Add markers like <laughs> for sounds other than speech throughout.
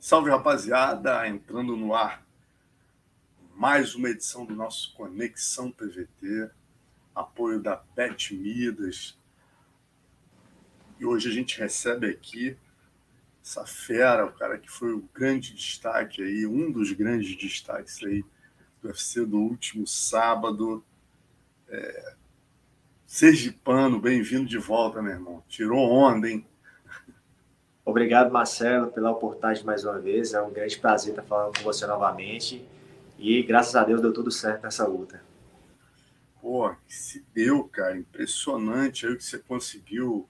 Salve rapaziada, entrando no ar mais uma edição do nosso Conexão PVT, apoio da Pet Midas. E hoje a gente recebe aqui essa fera, o cara que foi o grande destaque aí, um dos grandes destaques aí do UFC do último sábado. É... Sergipano, bem-vindo de volta, meu irmão. Tirou onda, hein? Obrigado, Marcelo, pela oportunidade mais uma vez. É um grande prazer estar falando com você novamente. E graças a Deus deu tudo certo nessa luta. Pô, se deu, cara. Impressionante aí o que você conseguiu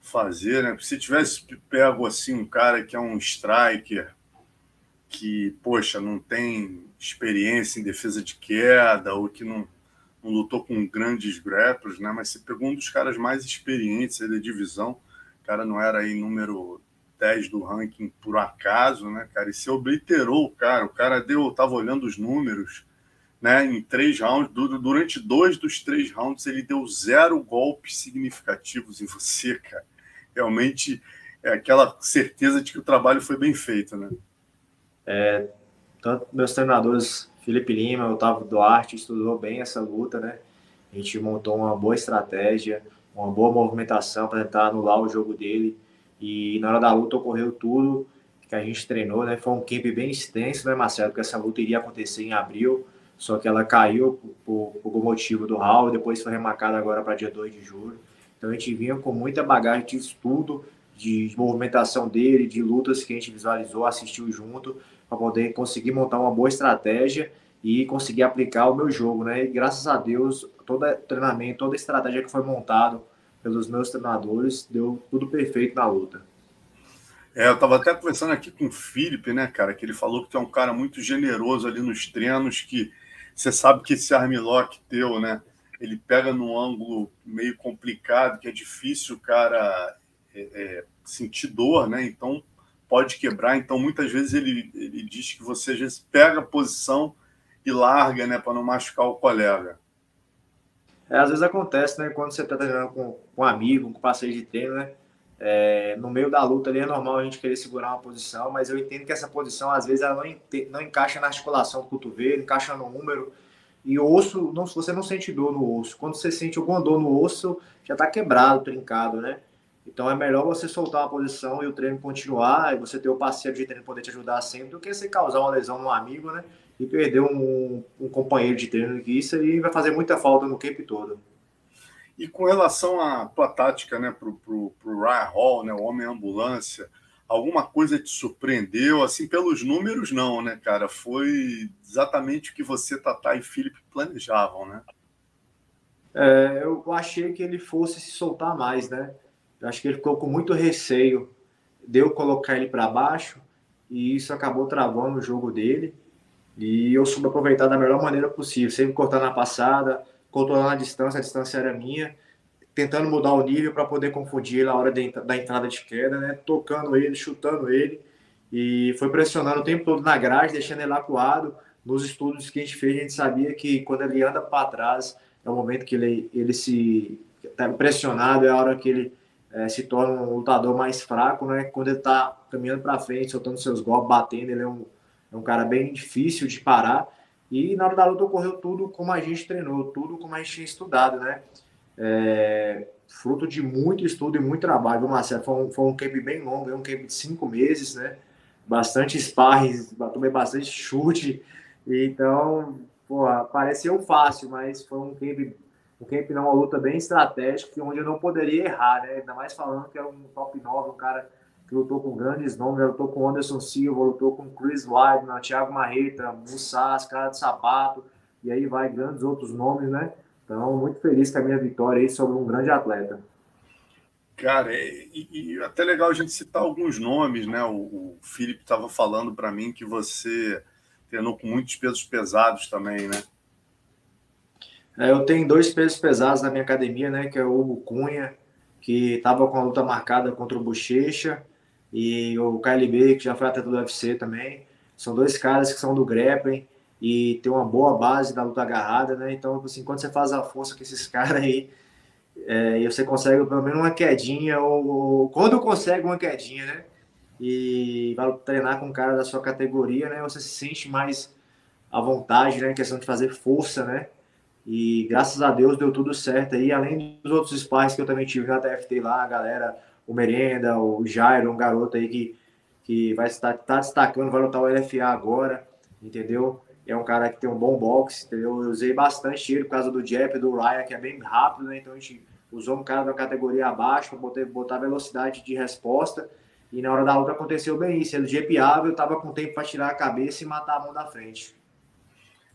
fazer, né? Se tivesse pego assim um cara que é um striker, que, poxa, não tem experiência em defesa de queda, ou que não, não lutou com grandes grapples, né? Mas você pegou um dos caras mais experientes da divisão. O cara não era aí número 10 do ranking por acaso, né, cara? E você obliterou o cara. O cara deu, tava olhando os números, né? Em três rounds, durante dois dos três rounds, ele deu zero golpes significativos em você, cara. Realmente é aquela certeza de que o trabalho foi bem feito, né? É, tanto meus treinadores, Felipe Lima, Otávio Duarte, estudou bem essa luta, né? A gente montou uma boa estratégia, uma boa movimentação para tentar anular o jogo dele e na hora da luta ocorreu tudo que a gente treinou, né? Foi um camp bem extenso, né, Marcelo? Porque essa luta iria acontecer em abril, só que ela caiu por, por, por motivo do Raul, depois foi remarcada agora para dia 2 de julho. Então a gente vinha com muita bagagem de estudo, de, de movimentação dele, de lutas que a gente visualizou, assistiu junto, para poder conseguir montar uma boa estratégia e conseguir aplicar o meu jogo, né? E graças a Deus, todo treinamento, toda estratégia que foi montado pelos meus treinadores, deu tudo perfeito na luta. É, eu estava até conversando aqui com o Felipe, né, cara, que ele falou que tem um cara muito generoso ali nos treinos, que você sabe que esse armlock teu, né, ele pega num ângulo meio complicado, que é difícil o cara é, é, sentir dor, né, então pode quebrar. Então, muitas vezes ele, ele diz que você às vezes pega a posição e larga, né, para não machucar o colega. É, às vezes acontece, né? Quando você está treinando com, com um amigo, com parceiro de treino, né? É, no meio da luta ali é normal a gente querer segurar uma posição, mas eu entendo que essa posição, às vezes, ela não, não encaixa na articulação do cotovelo, encaixa no número. E o osso, não, você não sente dor no osso. Quando você sente alguma dor no osso, já está quebrado, trincado, né? Então é melhor você soltar uma posição e o treino continuar, e você ter o parceiro de treino poder te ajudar sempre, do que você causar uma lesão no amigo, né? E perder um, um companheiro de treino que isso aí vai fazer muita falta no camp todo. E com relação à tua tática, né, pro, pro, pro Ryan Hall, né, o homem ambulância, alguma coisa te surpreendeu? Assim, pelos números, não, né, cara? Foi exatamente o que você, Tatá e Felipe planejavam, né? É, eu achei que ele fosse se soltar mais, né? Eu acho que ele ficou com muito receio de eu colocar ele para baixo e isso acabou travando o jogo dele. E eu soube aproveitar da melhor maneira possível, sempre cortando a passada, controlando a distância, a distância era minha, tentando mudar o nível para poder confundir na hora de, da entrada de queda, né? Tocando ele, chutando ele, e foi pressionando o tempo todo na grade, deixando ele acuado. Nos estudos que a gente fez, a gente sabia que quando ele anda para trás, é o momento que ele, ele se está pressionado, é a hora que ele é, se torna um lutador mais fraco, né? Quando ele está caminhando para frente, soltando seus golpes, batendo, ele é um é um cara bem difícil de parar. E na hora da luta ocorreu tudo como a gente treinou, tudo como a gente tinha estudado, né? É, fruto de muito estudo e muito trabalho, Marcelo. Foi um, foi um camp bem longo, um camp de cinco meses, né? Bastante sparring, tomei bastante chute. Então, porra, pareceu fácil, mas foi um camp, um camp não, uma luta bem estratégica, onde eu não poderia errar, né? Ainda mais falando que era um top 9, um cara que lutou com grandes nomes, lutou com Anderson Silva, lutou com Chris Weidman, Thiago Marreta, Mussas, Cara de Sapato, e aí vai grandes outros nomes, né? Então, muito feliz com a minha vitória aí sobre um grande atleta. Cara, e, e até legal a gente citar alguns nomes, né? O, o Felipe estava falando para mim que você treinou com muitos pesos pesados também, né? É, eu tenho dois pesos pesados na minha academia, né? Que é o Hugo Cunha, que estava com a luta marcada contra o Bochecha, e o KLB, que já foi atleta do UFC também. São dois caras que são do grappling e tem uma boa base da luta agarrada, né? Então, assim, quando você faz a força com esses <laughs> caras aí, é, e você consegue pelo menos uma quedinha, ou, ou, quando consegue uma quedinha, né? e vai treinar com um cara da sua categoria, né? Você se sente mais à vontade, né? Questão de fazer força, né? E graças a Deus deu tudo certo aí, além dos outros sparring que eu também tive na TFT lá, a galera, o Merenda, o Jairo, um garoto aí que, que vai estar tá destacando, vai lutar o LFA agora, entendeu? É um cara que tem um bom boxe, entendeu? Eu usei bastante ele por causa do Jeff, do Ryan, que é bem rápido, né? Então a gente usou um cara da categoria abaixo para botar, velocidade de resposta. E na hora da luta aconteceu bem isso. Ele jepiava, eu tava com tempo para tirar a cabeça e matar a mão da frente.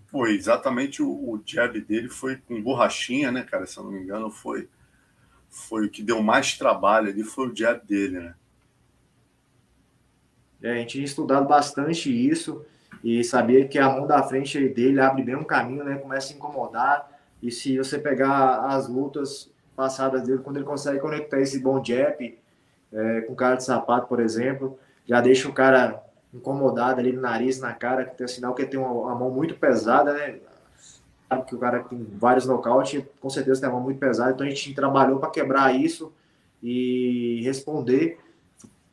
Foi exatamente o, o jab dele foi com borrachinha, né, cara? Se eu não me engano, foi foi o que deu mais trabalho ali, foi o jab dele, né? É, a gente tinha estudado bastante isso e sabia que a mão da frente dele abre bem um caminho, né? Começa a incomodar. E se você pegar as lutas passadas dele, quando ele consegue conectar esse bom jab é, com cara de sapato, por exemplo, já deixa o cara incomodado ali no nariz, na cara, que tem sinal que tem uma, uma mão muito pesada, né? Que o cara tem vários nocautes, com certeza tem uma mão muito pesada, então a gente trabalhou para quebrar isso e responder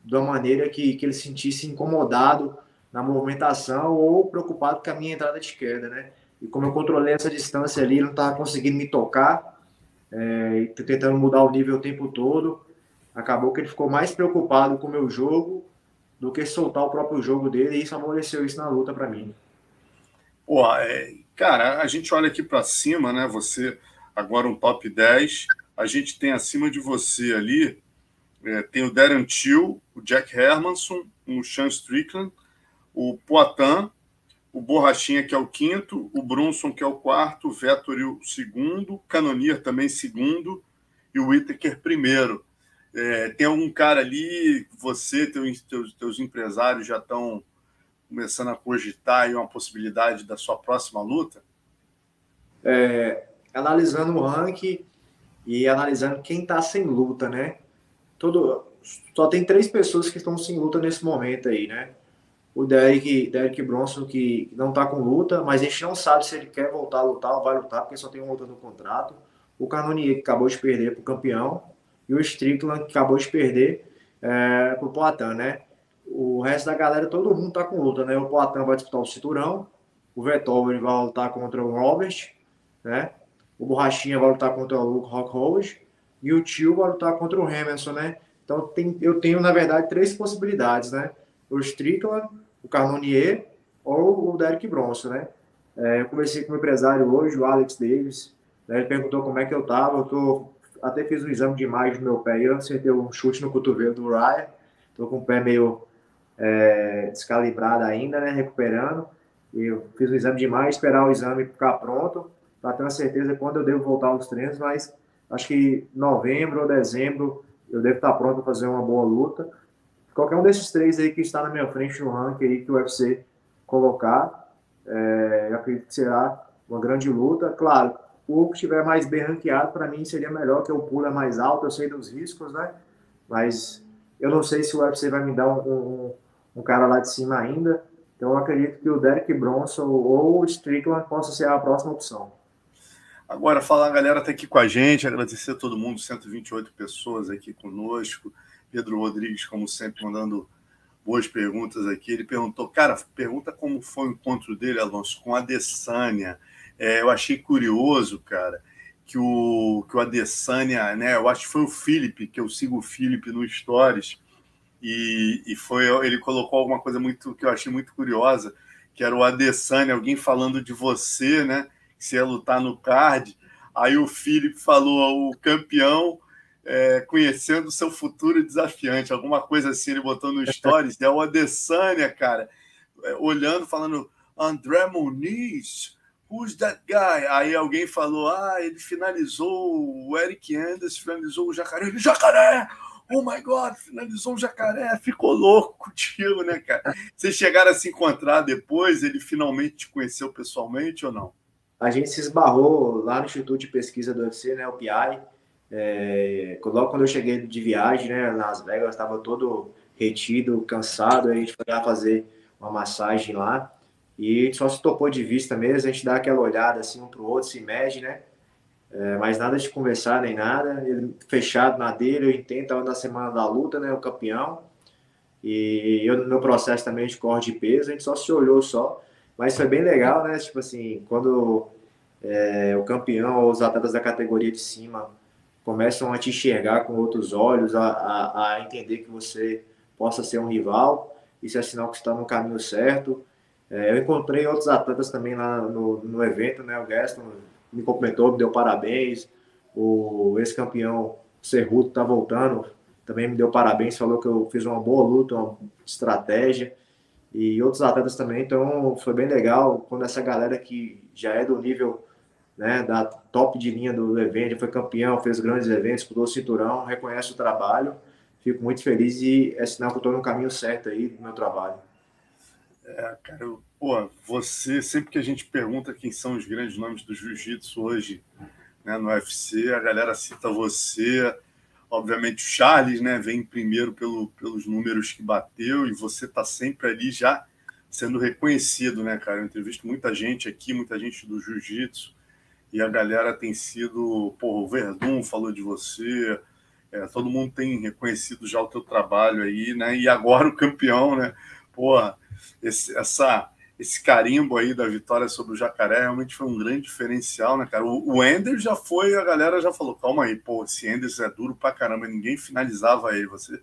de uma maneira que, que ele se sentisse incomodado na movimentação ou preocupado com a minha entrada de esquerda, né? E como eu controlei essa distância ali, ele não estava conseguindo me tocar, é, tentando mudar o nível o tempo todo, acabou que ele ficou mais preocupado com o meu jogo do que soltar o próprio jogo dele, e isso favoreceu isso na luta para mim. Pô, é, cara, a gente olha aqui para cima, né? Você agora um top 10. A gente tem acima de você ali, é, tem o Darren Till, o Jack Hermanson, o Sean Strickland, o Poitin, o Borrachinha, que é o quinto, o Brunson, que é o quarto, o Vettori, o segundo, Canonier também segundo, e o Whittaker primeiro. É, tem algum cara ali, você, teus, teus, teus empresários já estão começando a cogitar aí uma possibilidade da sua próxima luta? É, analisando o ranking e analisando quem está sem luta, né? Todo, só tem três pessoas que estão sem luta nesse momento aí, né? O Derek, Derek Bronson, que não está com luta, mas a gente não sabe se ele quer voltar a lutar ou vai lutar, porque só tem um luta no contrato. O Canonier, que acabou de perder para o campeão, e o Strickland, que acabou de perder é, pro Poitin, né? O resto da galera, todo mundo tá com luta, né? O Poitin vai disputar o cinturão, o Vettel vai lutar contra o Robert, né? O Borrachinha vai lutar contra o Luke Rockhold e o Tio vai lutar contra o Hamilton, né? Então tem, eu tenho, na verdade, três possibilidades, né? O Strickland, o Carnonier ou o Derek Bronson, né? É, eu conversei com o empresário hoje, o Alex Davis, né? ele perguntou como é que eu tava, eu tô até fiz um exame de imagem do meu pé e eu acertei um chute no cotovelo do Ryan. Tô com o pé meio é, descalibrado ainda, né? Recuperando. Eu fiz o exame de imagem, esperar o exame ficar pronto, para ter uma certeza quando eu devo voltar aos treinos, mas acho que novembro ou dezembro eu devo estar pronto para fazer uma boa luta. Qualquer um desses três aí que está na minha frente no ranking aí que o UFC colocar, é, eu acredito que será uma grande luta. Claro, o que estiver mais bem ranqueado, para mim seria melhor, que o pulo é mais alto, eu sei dos riscos, né? Mas eu não sei se o UFC vai me dar um, um, um cara lá de cima ainda. Então eu acredito que o Derek Bronson ou o Strickland possa ser a próxima opção. Agora, falar, a galera tá aqui com a gente, agradecer a todo mundo, 128 pessoas aqui conosco. Pedro Rodrigues, como sempre, mandando boas perguntas aqui. Ele perguntou, cara, pergunta como foi o encontro dele, Alonso, com a Dessânia. É, eu achei curioso, cara, que o, que o Adesanya, né? Eu acho que foi o Felipe, que eu sigo o Felipe no Stories, e, e foi ele colocou alguma coisa muito que eu achei muito curiosa, que era o Adesanya, alguém falando de você, né? Que você ia lutar no card. Aí o Felipe falou o campeão é, conhecendo o seu futuro desafiante, alguma coisa assim, ele botou no <laughs> Stories. é o Adesanya, cara, é, olhando, falando André Muniz who's that guy? Aí alguém falou, ah, ele finalizou o Eric Anders, finalizou o Jacaré. Ele, Jacaré! Oh my God, finalizou o Jacaré, ficou louco contigo, né, cara? Vocês chegaram a se encontrar depois? Ele finalmente te conheceu pessoalmente ou não? A gente se esbarrou lá no Instituto de Pesquisa do UFC, né, o PI. É, logo quando eu cheguei de viagem, né, Las Vegas, estava todo retido, cansado, a gente foi lá fazer uma massagem lá. E só se topou de vista mesmo, a gente dá aquela olhada assim um para o outro, se mede, né? É, mas nada de conversar nem nada. Ele fechado na dele, eu entendo, estava na semana da luta, né? O campeão. E eu, no meu processo também de corte de peso, a gente só se olhou só. Mas foi bem legal, né? Tipo assim, quando é, o campeão ou os atletas da categoria de cima começam a te enxergar com outros olhos, a, a, a entender que você possa ser um rival, isso é sinal que está no caminho certo. É, eu encontrei outros atletas também lá no, no evento, né? O Gaston me cumprimentou, me deu parabéns. O ex-campeão Cerruto está voltando, também me deu parabéns, falou que eu fiz uma boa luta, uma estratégia. E outros atletas também, então foi bem legal quando essa galera que já é do nível né, da top de linha do evento, foi campeão, fez grandes eventos, pulou o cinturão, reconhece o trabalho. Fico muito feliz e é sinal que eu estou no caminho certo aí do meu trabalho. É, cara, eu, pô, você, sempre que a gente pergunta quem são os grandes nomes do jiu-jitsu hoje né, no UFC, a galera cita você. Obviamente o Charles né, vem primeiro pelo, pelos números que bateu e você está sempre ali já sendo reconhecido, né, cara? Eu entrevisto muita gente aqui, muita gente do jiu-jitsu e a galera tem sido, pô, o Verdun falou de você, é, todo mundo tem reconhecido já o teu trabalho aí, né? E agora o campeão, né? Porra, esse, essa, esse carimbo aí da vitória sobre o Jacaré realmente foi um grande diferencial, né, cara? O, o Ender já foi, a galera já falou, calma aí, pô, esse Ender é duro pra caramba, ninguém finalizava ele, você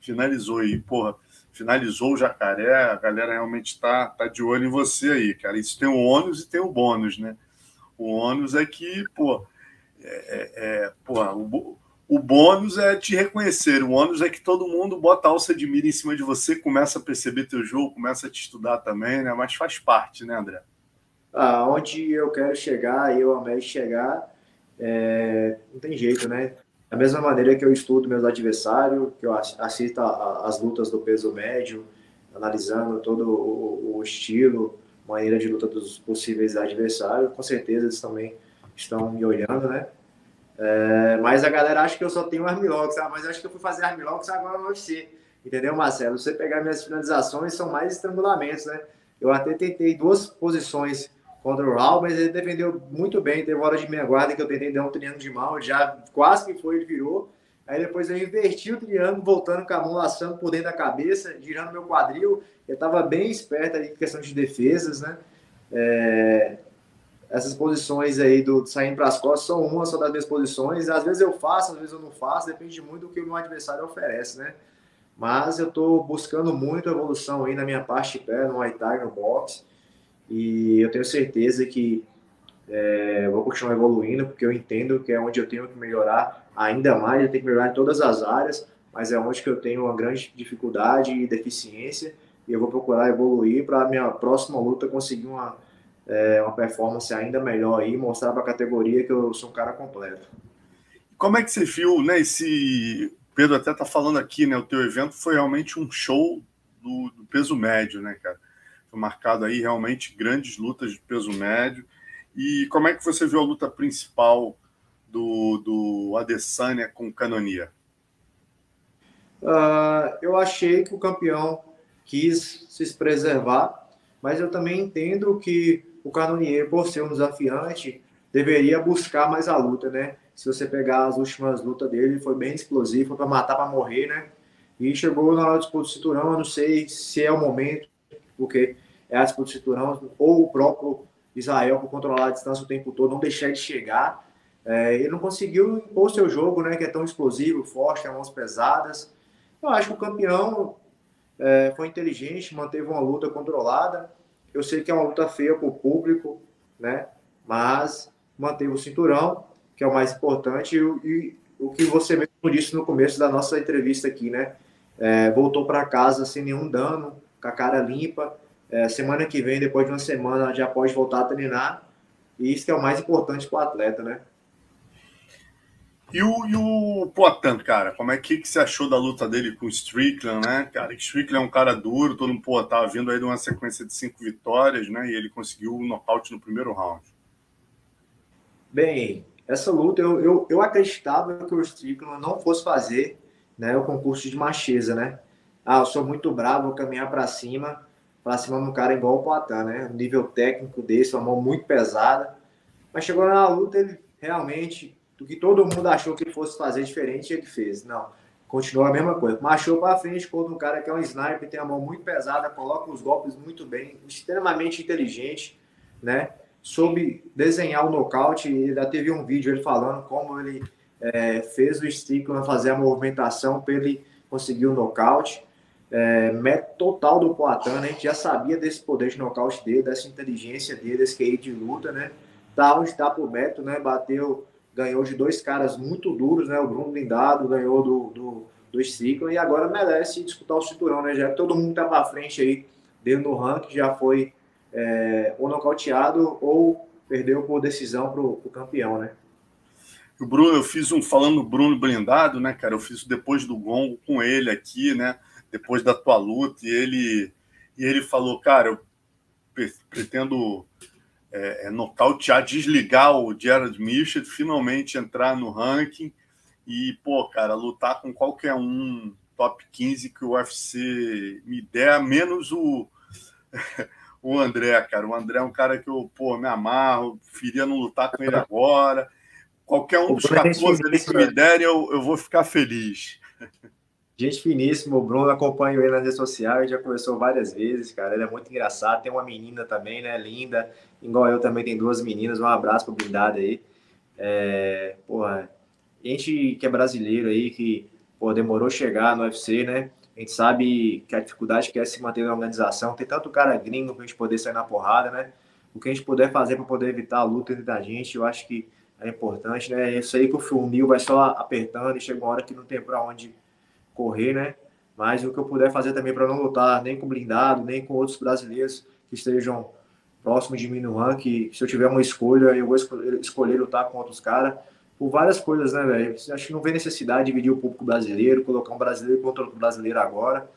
finalizou aí, porra, finalizou o Jacaré, a galera realmente tá, tá de olho em você aí, cara. Isso tem o ônus e tem o bônus, né? O ônus é que, pô, é, é, é porra, o, o bônus é te reconhecer, o ônus é que todo mundo bota alça de mira em cima de você, começa a perceber teu jogo, começa a te estudar também, né? Mas faz parte, né, André? Ah, onde eu quero chegar, eu amei chegar, é... não tem jeito, né? Da mesma maneira que eu estudo meus adversários, que eu assisto as lutas do peso médio, analisando todo o estilo, maneira de luta dos possíveis adversários, com certeza eles também estão me olhando, né? É, mas a galera acha que eu só tenho armlocks, ah, mas acho que eu fui fazer armlocks agora no UFC. Entendeu, Marcelo? Você pegar minhas finalizações, são mais estrangulamentos, né? Eu até tentei duas posições contra o Raul, mas ele defendeu muito bem. Teve hora de minha guarda que eu tentei dar um triângulo de mão, já quase que foi, ele virou. Aí depois eu inverti o triângulo, voltando com a mão laçando por dentro da cabeça, girando meu quadril. Eu estava bem esperto ali em questão de defesas, né? É, essas posições aí do saindo para as costas são uma só das minhas posições. Às vezes eu faço, às vezes eu não faço, depende muito do que o meu adversário oferece, né? Mas eu estou buscando muito evolução aí na minha parte de pé, no Thai, no boxe. E eu tenho certeza que é, vou continuar evoluindo, porque eu entendo que é onde eu tenho que melhorar ainda mais, eu tenho que melhorar em todas as áreas, mas é onde que eu tenho uma grande dificuldade e deficiência, e eu vou procurar evoluir para a minha próxima luta conseguir uma é, uma performance ainda melhor aí, mostrar para a categoria que eu sou um cara completo. Como é que você viu, né? Esse Pedro até tá falando aqui, né? O teu evento foi realmente um show do, do peso médio, né, cara? Foi marcado aí realmente grandes lutas de peso médio. E como é que você viu a luta principal do, do Adesanya com o Canonia? Uh, eu achei que o campeão quis se preservar, mas eu também entendo que o Canonier, por ser um desafiante, deveria buscar mais a luta, né? Se você pegar as últimas lutas dele, foi bem explosivo, foi para matar, para morrer, né? E chegou na hora de disputa do cinturão, eu não sei se é o momento, porque é a disputa do cinturão, ou o próprio Israel, por controlar a distância o tempo todo, não deixar ele chegar. É, ele não conseguiu impor seu jogo, né? Que é tão explosivo, forte, tem mãos pesadas. Eu acho que o campeão é, foi inteligente, manteve uma luta controlada eu sei que é uma luta feia para o público, né? Mas manteve o cinturão, que é o mais importante, e, e o que você mesmo disse no começo da nossa entrevista aqui, né? É, voltou para casa sem nenhum dano, com a cara limpa. É, semana que vem, depois de uma semana, já pode voltar a treinar. E isso que é o mais importante para o atleta, né? E o, e o Poitin, cara, como é que, que você achou da luta dele com o Strickland, né? Cara, Strickland é um cara duro, todo mundo, pô, tava vindo aí de uma sequência de cinco vitórias, né? E ele conseguiu o um nocaute no primeiro round. Bem, essa luta, eu, eu, eu acreditava que o Strickland não fosse fazer né, o concurso de macheza, né? Ah, eu sou muito bravo, vou caminhar para cima, para cima de um cara igual o Poitin, né? Um nível técnico desse, uma mão muito pesada. Mas chegou na luta, ele realmente do que todo mundo achou que ele fosse fazer diferente, ele fez. Não. continua a mesma coisa. Marchou para frente quando um cara que é um sniper, tem a mão muito pesada, coloca os golpes muito bem, extremamente inteligente, né? Soube desenhar o nocaute. E ainda teve um vídeo ele falando como ele é, fez o Strickland fazer a movimentação para ele conseguir o nocaute. É, método total do Poitin, né? A gente já sabia desse poder de nocaute dele, dessa inteligência dele, desse QI de luta, né? Tá onde tá pro Beto, né? Bateu ganhou de dois caras muito duros, né? O Bruno Blindado ganhou do, do, do Strickland e agora merece disputar o cinturão, né? Já que todo mundo tá para frente aí dentro do ranking, já foi é, ou nocauteado ou perdeu por decisão pro, pro campeão, né? O Bruno, eu fiz um falando do Bruno Blindado, né, cara? Eu fiz depois do gongo com ele aqui, né? Depois da tua luta, e ele e ele falou, cara, eu pretendo é, é, nocautear, desligar o Jared Mitchell, finalmente entrar no ranking e, pô, cara, lutar com qualquer um top 15 que o UFC me der, menos o, <laughs> o André, cara. O André é um cara que eu, pô, me amarro, preferia não lutar com ele agora. Qualquer um dos 14 ali que me derem, eu, eu vou ficar feliz. <laughs> Gente finíssimo, o Bruno acompanha ele nas redes sociais, já conversou várias vezes, cara. Ele é muito engraçado. Tem uma menina também, né? Linda. Igual eu também tem duas meninas. Um abraço pro Blindado aí. É, porra, gente que é brasileiro aí, que pô, demorou chegar no UFC, né? A gente sabe que a dificuldade que é se manter na organização. Tem tanto cara gringo pra gente poder sair na porrada, né? O que a gente puder fazer para poder evitar a luta entre a gente, eu acho que é importante, né? Isso aí que o funil vai só apertando e chega uma hora que não tem para onde correr, né? Mas o que eu puder fazer também para não lutar nem com blindado, nem com outros brasileiros que estejam próximos de mim no ranking, se eu tiver uma escolha, eu vou escolher lutar com outros caras, por várias coisas, né, velho? Acho que não vem necessidade de dividir o público brasileiro, colocar um brasileiro contra outro brasileiro agora.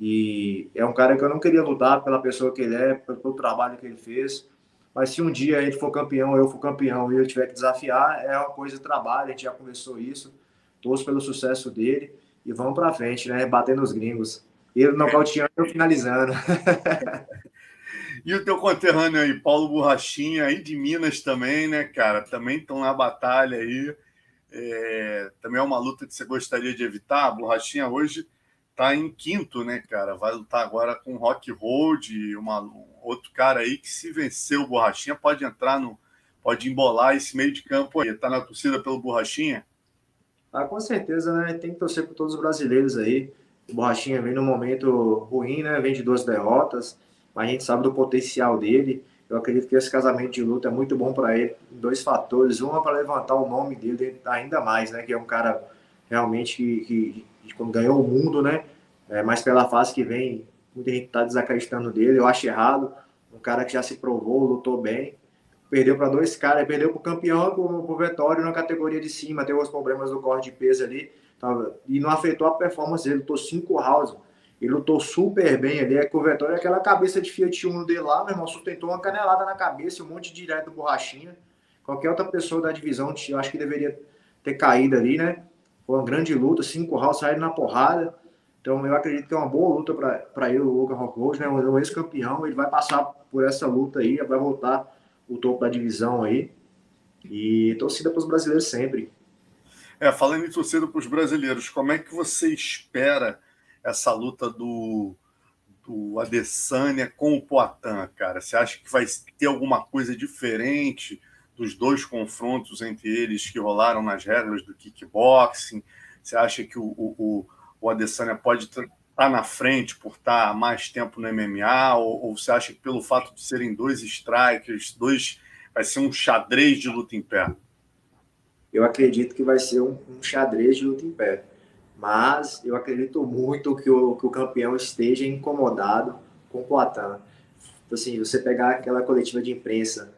E é um cara que eu não queria lutar pela pessoa que ele é, pelo trabalho que ele fez. Mas se um dia ele for campeão, eu for campeão e eu tiver que desafiar, é uma coisa de trabalho, a gente já conversou isso. Torço pelo sucesso dele e vamos para frente, né? Batendo os gringos. Ele nocauteando e finalizando. <laughs> e o teu conterrâneo aí, Paulo Borrachinha, aí de Minas também, né, cara? Também estão na batalha aí. É... também é uma luta que você gostaria de evitar. A Borrachinha hoje está em quinto, né, cara? Vai lutar agora com o Rock Road, uma, um outro cara aí que se vencer o Borrachinha pode entrar no. pode embolar esse meio de campo aí. Tá na torcida pelo Borrachinha? Ah, com certeza, né? Tem que torcer por todos os brasileiros aí. O Borrachinha vem num momento ruim, né? Vem de duas derrotas, mas a gente sabe do potencial dele. Eu acredito que esse casamento de luta é muito bom para ele. Dois fatores. Um é para levantar o nome dele ainda mais, né? Que é um cara realmente que, que, que ganhou o mundo, né? É, mas pela fase que vem, muita gente está desacreditando dele. Eu acho errado. Um cara que já se provou, lutou bem perdeu para dois caras, perdeu para o campeão, para o Vettório na categoria de cima, teve os problemas do corte de peso ali, tava, e não afetou a performance dele, lutou cinco rounds, ele lutou super bem ali, é que o Vettório, aquela cabeça de Fiat Uno dele lá, meu irmão, sustentou uma canelada na cabeça, um monte de direto borrachinha, qualquer outra pessoa da divisão, eu acho que deveria ter caído ali, né, foi uma grande luta, cinco rounds saíram na porrada, então eu acredito que é uma boa luta para ele, o Luca Rockhold, né, um ex-campeão, ele vai passar por essa luta aí, vai voltar o topo da divisão aí. E torcida para os brasileiros sempre. É, falando em torcida para os brasileiros, como é que você espera essa luta do, do Adesanya com o Poatan, cara? Você acha que vai ter alguma coisa diferente dos dois confrontos entre eles que rolaram nas regras do kickboxing? Você acha que o, o, o Adesanya pode estar tá na frente por estar tá mais tempo no MMA? Ou, ou, você acha que pelo fato de serem dois strikers, dois vai ser um xadrez de luta em pé? Eu acredito que vai ser um, um xadrez de luta em pé. Mas eu acredito muito que o, que o campeão esteja incomodado com o Poitin. Assim, você pegar aquela coletiva de imprensa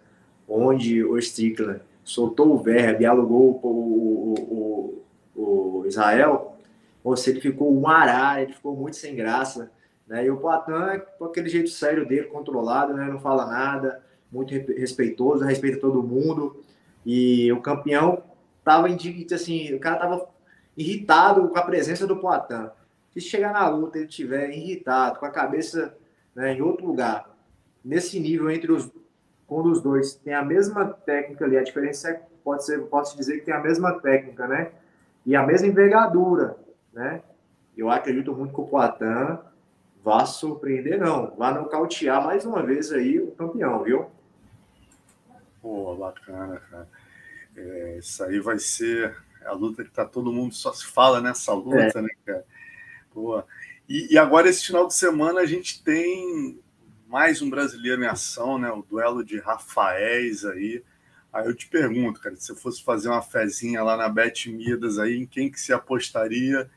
onde o Strickland soltou o verbo, dialogou o, o, o, o Israel, ou se ele ficou um arara, ele ficou muito sem graça. Né? E o Poitin, com aquele jeito sério dele, controlado, né? não fala nada, muito respeitoso, respeita todo mundo. E o campeão tava assim, o cara tava irritado com a presença do Poitin. Se chegar na luta ele tiver irritado, com a cabeça né, em outro lugar, nesse nível entre os quando os dois tem a mesma técnica ali, a diferença é, pode ser, posso dizer que tem a mesma técnica, né? E a mesma envergadura, né? eu acredito muito que o Poitin vá surpreender, não. Vá nocautear mais uma vez aí o campeão, viu? Pô, bacana, cara. É, isso aí vai ser a luta que tá todo mundo só se fala nessa luta, é. né, cara? Pô. E, e, agora, esse final de semana, a gente tem mais um brasileiro em ação, né? O duelo de Rafaéis aí. Aí eu te pergunto, cara, se você fosse fazer uma fezinha lá na Bet Midas aí, em quem que se apostaria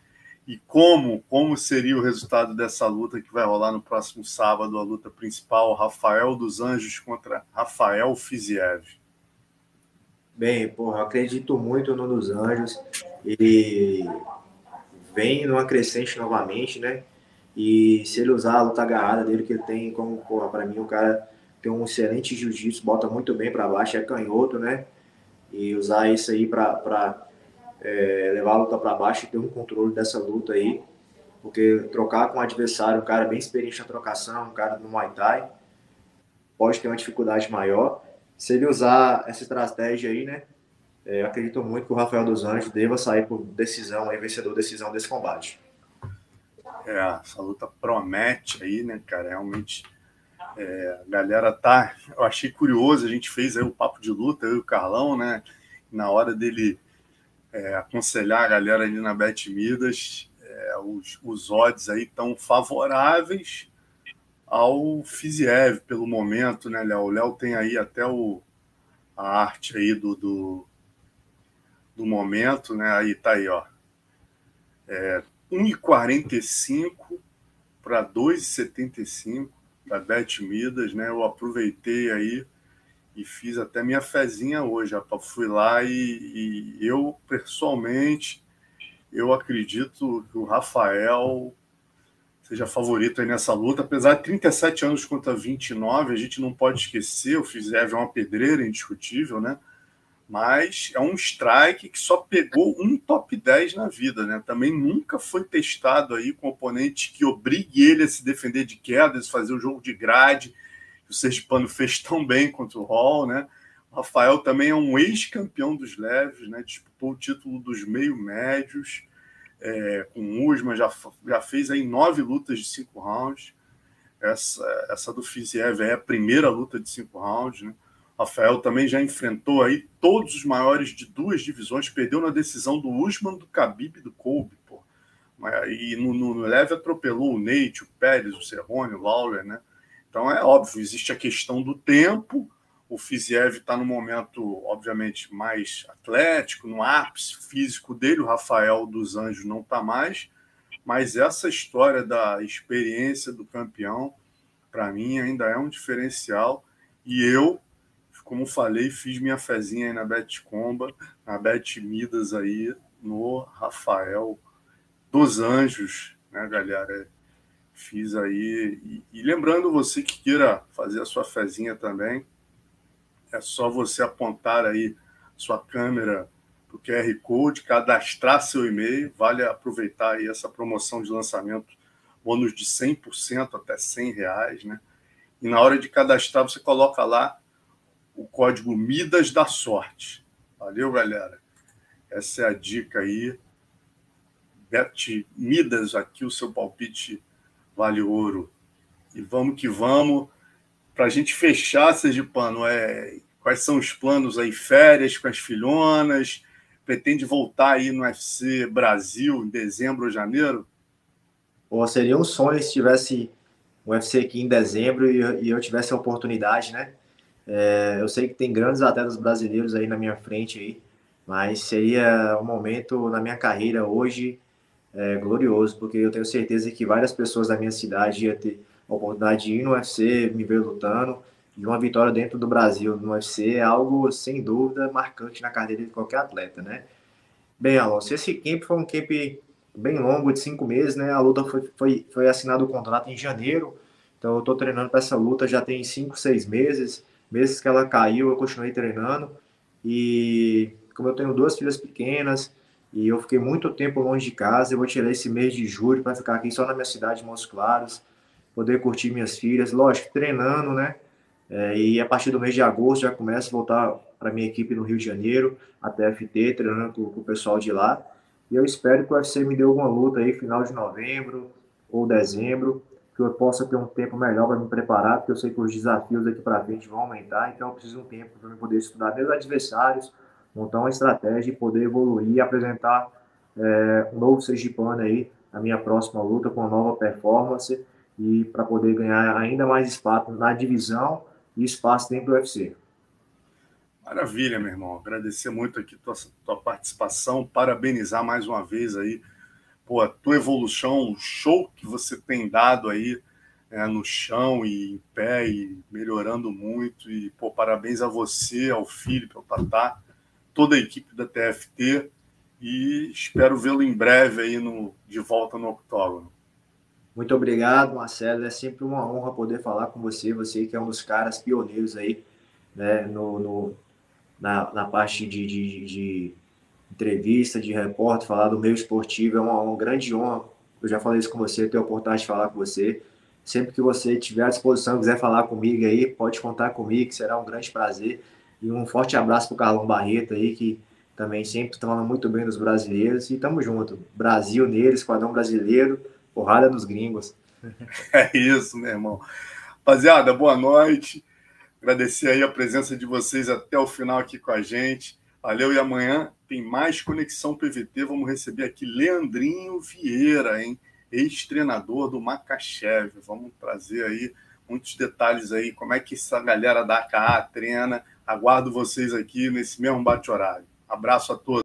e como, como seria o resultado dessa luta que vai rolar no próximo sábado, a luta principal, Rafael dos Anjos contra Rafael Fiziev? Bem, porra, acredito muito no dos Anjos. Ele vem numa crescente novamente, né? E se ele usar a luta agarrada dele que ele tem, como, porra, para mim o cara tem um excelente jiu-jitsu, bota muito bem para baixo, é canhoto, né? E usar isso aí para é, levar a luta para baixo e ter um controle dessa luta aí. Porque trocar com um adversário, um cara bem experiente na trocação, um cara no Muay Thai, pode ter uma dificuldade maior. Se ele usar essa estratégia aí, né? É, acredito muito que o Rafael dos Anjos deva sair por decisão, aí, vencedor decisão desse combate. É, essa luta promete aí, né, cara? Realmente é, a galera tá. Eu achei curioso, a gente fez aí o papo de luta, eu e o Carlão, né? Na hora dele é, aconselhar a galera ali na Bet Midas, é, os, os odds aí estão favoráveis ao Fiziev pelo momento, né, Léo? O Léo tem aí até o, a arte aí do, do, do momento, né? Aí tá aí, ó. É, 1,45 para 2,75 da Bet Midas, né? Eu aproveitei aí e fiz até minha fezinha hoje. Rapaz. Fui lá e, e, eu, pessoalmente, eu acredito que o Rafael seja favorito aí nessa luta. Apesar de 37 anos contra 29, a gente não pode esquecer, o Fizev é uma pedreira indiscutível, né? Mas é um strike que só pegou um top 10 na vida, né? Também nunca foi testado aí com oponente que obrigue ele a se defender de quedas, fazer o jogo de grade, o Sergipano fez tão bem contra o Hall, né? O Rafael também é um ex-campeão dos leves, né? Disputou o título dos meio-médios é, com o Usman, já, já fez aí nove lutas de cinco rounds. Essa, essa do Fiziev é a primeira luta de cinco rounds, né? Rafael também já enfrentou aí todos os maiores de duas divisões, perdeu na decisão do Usman, do Khabib e do Kobe, pô. E no, no, no leve atropelou o Nate, o Pérez, o Cerrone, o Lawler, né? Então é óbvio, existe a questão do tempo. O Fiziev está no momento, obviamente, mais atlético, no ápice físico dele. O Rafael dos Anjos não está mais. Mas essa história da experiência do campeão, para mim, ainda é um diferencial. E eu, como falei, fiz minha fezinha aí na Bet Comba, na Bet Midas aí, no Rafael dos Anjos, né, galera? Fiz aí. E, e, lembrando você que queira fazer a sua fezinha também, é só você apontar aí sua câmera para o QR Code, cadastrar seu e-mail. Vale aproveitar aí essa promoção de lançamento, bônus de 100% até 100 reais, né? E na hora de cadastrar, você coloca lá o código Midas da Sorte. Valeu, galera. Essa é a dica aí. Bet Midas, aqui o seu palpite vale ouro. E vamos que vamos. Para a gente fechar, Sergipano, é, quais são os planos aí? Férias com as filhonas? Pretende voltar aí no UFC Brasil em dezembro ou janeiro? Pô, seria um sonho se tivesse o UFC aqui em dezembro e, eu tivesse a oportunidade, né? É, eu sei que tem grandes atletas brasileiros aí na minha frente aí, mas seria um momento na minha carreira hoje é, glorioso, porque eu tenho certeza que várias pessoas da minha cidade iam ter a oportunidade de ir no UFC, me ver lutando, e uma vitória dentro do Brasil no UFC é algo, sem dúvida, marcante na carreira de qualquer atleta, né? Bem, Alonso, esse camp foi um camp bem longo, de cinco meses, né? A luta foi, foi, foi assinado o contrato em janeiro, então eu tô treinando para essa luta já tem cinco, seis meses, meses que ela caiu, eu continuei treinando, e como eu tenho duas filhas pequenas, e eu fiquei muito tempo longe de casa. Eu vou tirar esse mês de julho para ficar aqui só na minha cidade de Montes Claros, poder curtir minhas filhas. Lógico, treinando, né? É, e a partir do mês de agosto já começo a voltar para minha equipe no Rio de Janeiro, até FT, treinando com, com, o pessoal de lá. E eu espero que o UFC me dê alguma luta aí, final de novembro ou dezembro, que eu possa ter um tempo melhor para me preparar, porque eu sei que os desafios daqui para frente vão aumentar, então eu preciso de um tempo para poder estudar meus adversários, montar uma estratégia e poder evoluir e apresentar é, um novo Sergipano aí na minha próxima luta com uma nova performance e para poder ganhar ainda mais espaço na divisão e espaço dentro do UFC. Maravilha, meu irmão. Agradecer muito aqui tua, tua participação, parabenizar mais uma vez aí pô, a tua evolução, o show que você tem dado aí é, no chão e em pé e melhorando muito. E pô, parabéns a você, ao Felipe, ao Tatá, toda a equipe da TFT e espero vê-lo em breve aí no, de volta no octógono. Muito obrigado, Marcelo. É sempre uma honra poder falar com você. Você que é um dos caras pioneiros aí né, no, no na, na parte de, de, de entrevista, de repórter, falar do meio esportivo. É uma, uma, grande honra. Eu já falei isso com você, ter a oportunidade de falar com você. Sempre que você tiver à disposição, quiser falar comigo aí, pode contar comigo, que será um grande prazer. E um forte abraço para o Carlão Barreto aí, que também sempre falando muito bem dos brasileiros. E tamo junto. Brasil neles, Esquadrão Brasileiro, porrada nos gringos. <laughs> É isso, meu irmão. Rapaziada, boa noite. Agradecer aí a presença de vocês até o final aqui com a gente. Valeu, e amanhã tem mais Conexão PVT. Vamos receber aqui Leandrinho Vieira, hein? Ex-treinador do Macaxev. Vamos trazer aí muitos detalhes aí, como é que essa galera da AKA treina. Aguardo vocês aqui nesse mesmo bate-horário. Abraço a todos.